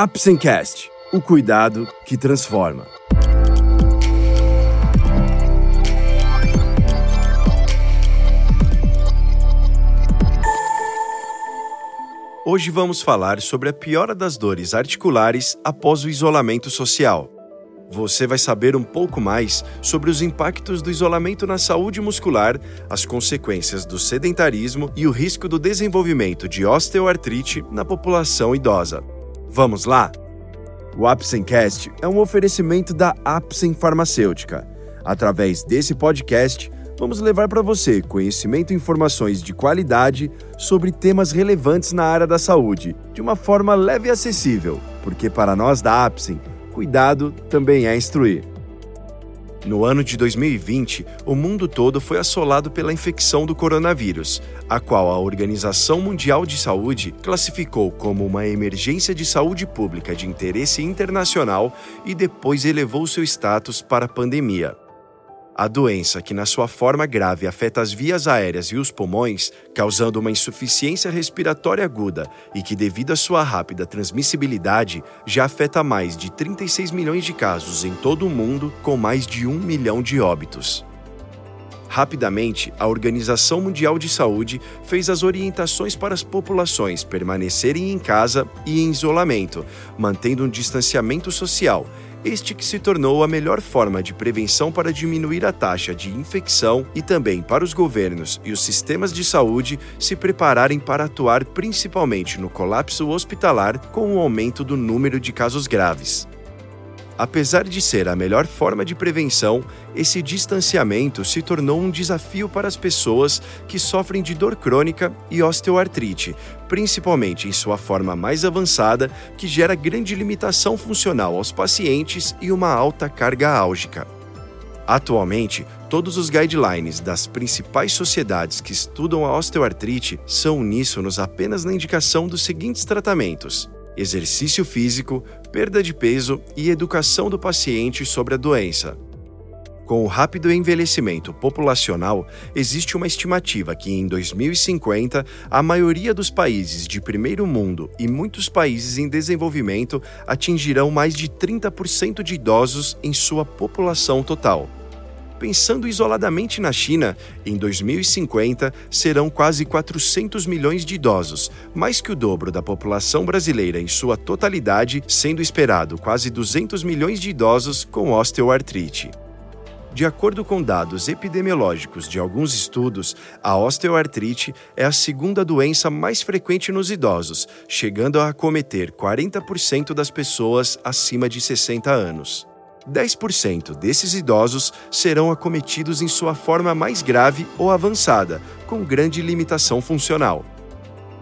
Apsencast, o cuidado que transforma. Hoje vamos falar sobre a piora das dores articulares após o isolamento social. Você vai saber um pouco mais sobre os impactos do isolamento na saúde muscular, as consequências do sedentarismo e o risco do desenvolvimento de osteoartrite na população idosa. Vamos lá? O Apsencast é um oferecimento da Apsen Farmacêutica. Através desse podcast, vamos levar para você conhecimento e informações de qualidade sobre temas relevantes na área da saúde, de uma forma leve e acessível, porque para nós da Apsen, cuidado também é instruir. No ano de 2020, o mundo todo foi assolado pela infecção do coronavírus, a qual a Organização Mundial de Saúde classificou como uma emergência de saúde pública de interesse internacional e depois elevou seu status para pandemia. A doença, que na sua forma grave afeta as vias aéreas e os pulmões, causando uma insuficiência respiratória aguda e que, devido à sua rápida transmissibilidade, já afeta mais de 36 milhões de casos em todo o mundo, com mais de um milhão de óbitos. Rapidamente, a Organização Mundial de Saúde fez as orientações para as populações permanecerem em casa e em isolamento, mantendo um distanciamento social este que se tornou a melhor forma de prevenção para diminuir a taxa de infecção e também para os governos e os sistemas de saúde se prepararem para atuar principalmente no colapso hospitalar com o aumento do número de casos graves. Apesar de ser a melhor forma de prevenção, esse distanciamento se tornou um desafio para as pessoas que sofrem de dor crônica e osteoartrite, principalmente em sua forma mais avançada, que gera grande limitação funcional aos pacientes e uma alta carga álgica. Atualmente, todos os guidelines das principais sociedades que estudam a osteoartrite são uníssonos apenas na indicação dos seguintes tratamentos: exercício físico, perda de peso e educação do paciente sobre a doença. Com o rápido envelhecimento populacional, existe uma estimativa que em 2050 a maioria dos países de primeiro mundo e muitos países em desenvolvimento atingirão mais de 30% de idosos em sua população total. Pensando isoladamente na China, em 2050 serão quase 400 milhões de idosos, mais que o dobro da população brasileira em sua totalidade, sendo esperado quase 200 milhões de idosos com osteoartrite. De acordo com dados epidemiológicos de alguns estudos, a osteoartrite é a segunda doença mais frequente nos idosos, chegando a acometer 40% das pessoas acima de 60 anos. 10% desses idosos serão acometidos em sua forma mais grave ou avançada, com grande limitação funcional.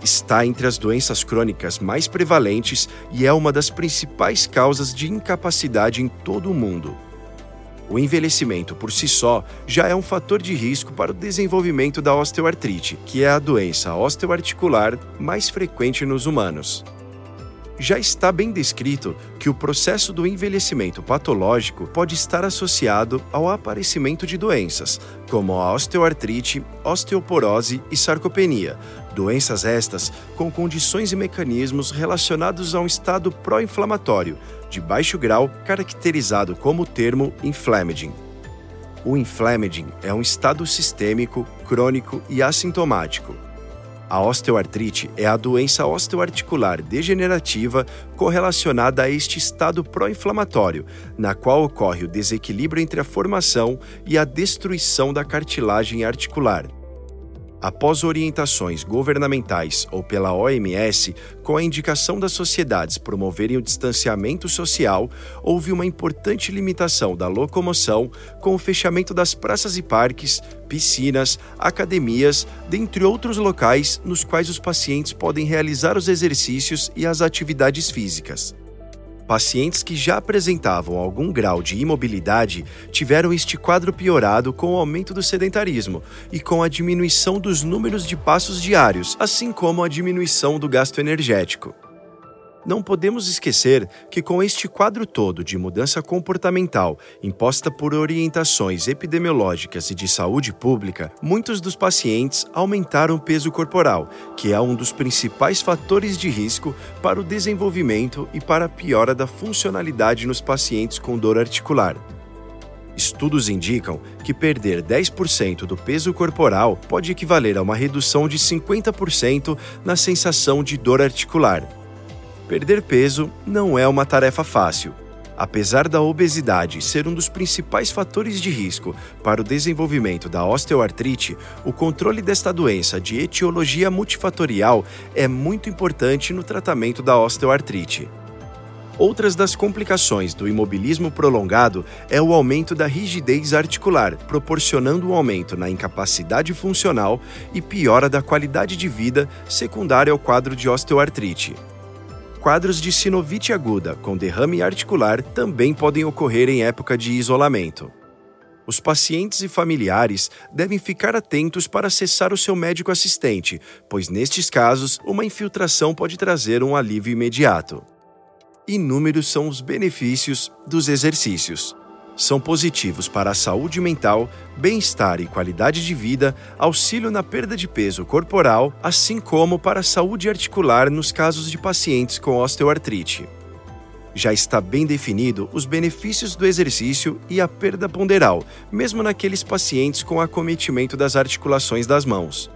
Está entre as doenças crônicas mais prevalentes e é uma das principais causas de incapacidade em todo o mundo. O envelhecimento por si só já é um fator de risco para o desenvolvimento da osteoartrite, que é a doença osteoarticular mais frequente nos humanos já está bem descrito que o processo do envelhecimento patológico pode estar associado ao aparecimento de doenças, como a osteoartrite, osteoporose e sarcopenia, doenças estas com condições e mecanismos relacionados a um estado pró-inflamatório, de baixo grau, caracterizado como termo inflammaging. O inflammaging é um estado sistêmico, crônico e assintomático a osteoartrite é a doença osteoarticular degenerativa correlacionada a este estado pró-inflamatório, na qual ocorre o desequilíbrio entre a formação e a destruição da cartilagem articular após orientações governamentais ou pela OMS, com a indicação das sociedades promoverem o distanciamento social, houve uma importante limitação da locomoção com o fechamento das praças e parques, piscinas, academias, dentre outros locais nos quais os pacientes podem realizar os exercícios e as atividades físicas. Pacientes que já apresentavam algum grau de imobilidade tiveram este quadro piorado com o aumento do sedentarismo e com a diminuição dos números de passos diários, assim como a diminuição do gasto energético. Não podemos esquecer que, com este quadro todo de mudança comportamental imposta por orientações epidemiológicas e de saúde pública, muitos dos pacientes aumentaram o peso corporal, que é um dos principais fatores de risco para o desenvolvimento e para a piora da funcionalidade nos pacientes com dor articular. Estudos indicam que perder 10% do peso corporal pode equivaler a uma redução de 50% na sensação de dor articular. Perder peso não é uma tarefa fácil. Apesar da obesidade ser um dos principais fatores de risco para o desenvolvimento da osteoartrite, o controle desta doença de etiologia multifatorial é muito importante no tratamento da osteoartrite. Outras das complicações do imobilismo prolongado é o aumento da rigidez articular, proporcionando um aumento na incapacidade funcional e piora da qualidade de vida secundária ao quadro de osteoartrite quadros de sinovite aguda com derrame articular também podem ocorrer em época de isolamento. Os pacientes e familiares devem ficar atentos para acessar o seu médico assistente, pois nestes casos, uma infiltração pode trazer um alívio imediato. Inúmeros são os benefícios dos exercícios são positivos para a saúde mental, bem-estar e qualidade de vida, auxílio na perda de peso corporal, assim como para a saúde articular nos casos de pacientes com osteoartrite. Já está bem definido os benefícios do exercício e a perda ponderal, mesmo naqueles pacientes com acometimento das articulações das mãos.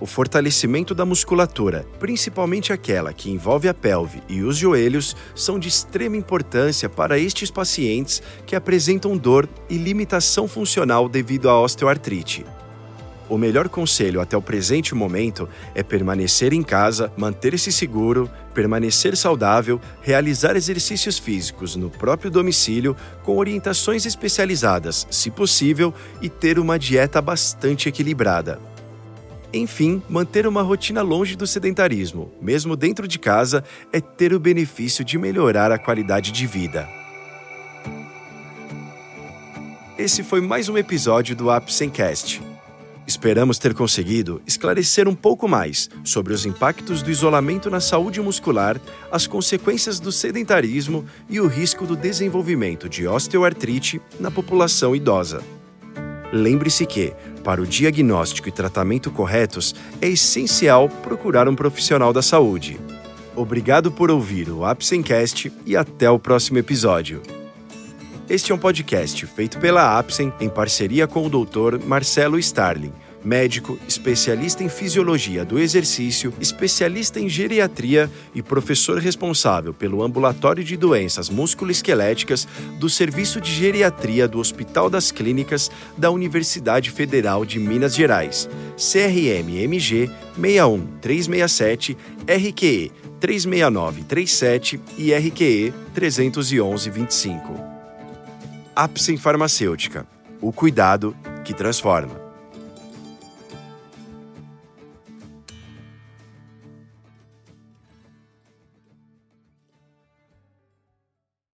O fortalecimento da musculatura, principalmente aquela que envolve a pelve e os joelhos, são de extrema importância para estes pacientes que apresentam dor e limitação funcional devido à osteoartrite. O melhor conselho até o presente momento é permanecer em casa, manter-se seguro, permanecer saudável, realizar exercícios físicos no próprio domicílio com orientações especializadas, se possível, e ter uma dieta bastante equilibrada. Enfim, manter uma rotina longe do sedentarismo, mesmo dentro de casa, é ter o benefício de melhorar a qualidade de vida. Esse foi mais um episódio do Apsencast. Esperamos ter conseguido esclarecer um pouco mais sobre os impactos do isolamento na saúde muscular, as consequências do sedentarismo e o risco do desenvolvimento de osteoartrite na população idosa. Lembre-se que, para o diagnóstico e tratamento corretos, é essencial procurar um profissional da saúde. Obrigado por ouvir o Apsencast e até o próximo episódio. Este é um podcast feito pela Apsen em parceria com o Dr. Marcelo Starling médico, especialista em fisiologia do exercício, especialista em geriatria e professor responsável pelo ambulatório de doenças musculoesqueléticas do Serviço de Geriatria do Hospital das Clínicas da Universidade Federal de Minas Gerais, CRM-MG 61367, RQE 36937 e RQE 31125. Apsen Farmacêutica. O cuidado que transforma.